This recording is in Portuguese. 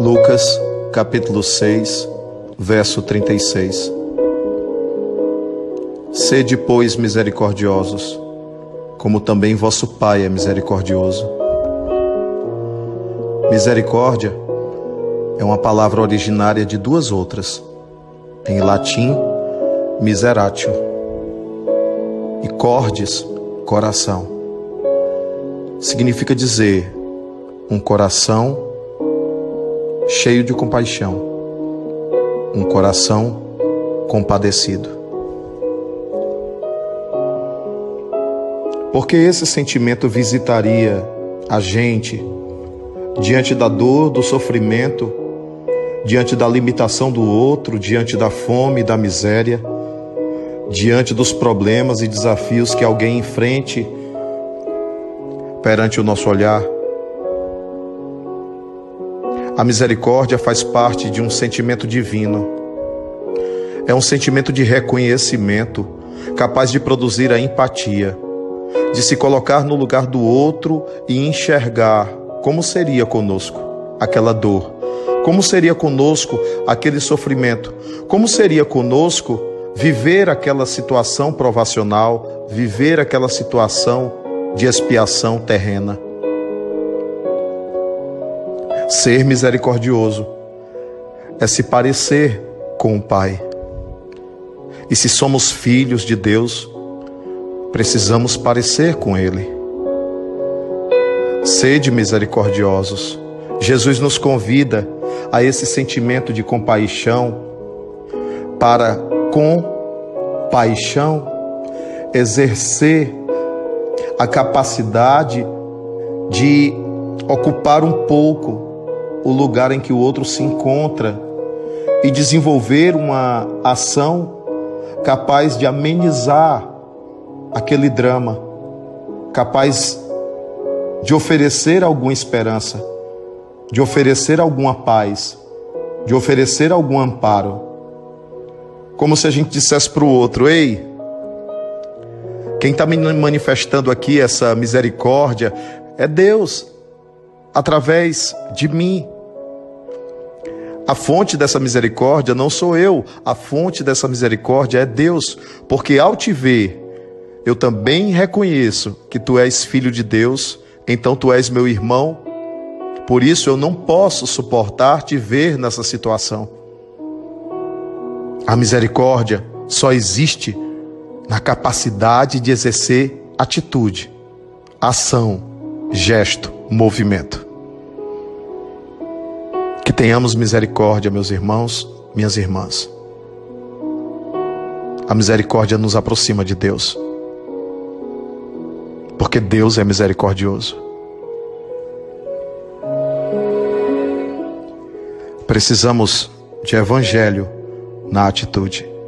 Lucas, capítulo 6, verso 36. Sede, pois, misericordiosos, como também vosso Pai é misericordioso. Misericórdia é uma palavra originária de duas outras. Em latim, miseratio, e cordes, coração. Significa dizer um coração cheio de compaixão, um coração compadecido. Porque esse sentimento visitaria a gente diante da dor, do sofrimento, diante da limitação do outro, diante da fome da miséria, diante dos problemas e desafios que alguém enfrente perante o nosso olhar. A misericórdia faz parte de um sentimento divino. É um sentimento de reconhecimento, capaz de produzir a empatia, de se colocar no lugar do outro e enxergar como seria conosco aquela dor, como seria conosco aquele sofrimento, como seria conosco viver aquela situação provacional, viver aquela situação de expiação terrena. Ser misericordioso é se parecer com o Pai. E se somos filhos de Deus, precisamos parecer com Ele. Sede misericordiosos. Jesus nos convida a esse sentimento de compaixão para, com paixão, exercer a capacidade de ocupar um pouco o lugar em que o outro se encontra e desenvolver uma ação capaz de amenizar aquele drama, capaz de oferecer alguma esperança, de oferecer alguma paz, de oferecer algum amparo. Como se a gente dissesse para o outro: Ei, quem está me manifestando aqui essa misericórdia é Deus através de mim. A fonte dessa misericórdia não sou eu, a fonte dessa misericórdia é Deus, porque ao te ver, eu também reconheço que tu és filho de Deus, então tu és meu irmão. Por isso eu não posso suportar te ver nessa situação. A misericórdia só existe na capacidade de exercer atitude, ação, gesto movimento. Que tenhamos misericórdia, meus irmãos, minhas irmãs. A misericórdia nos aproxima de Deus. Porque Deus é misericordioso. Precisamos de evangelho na atitude.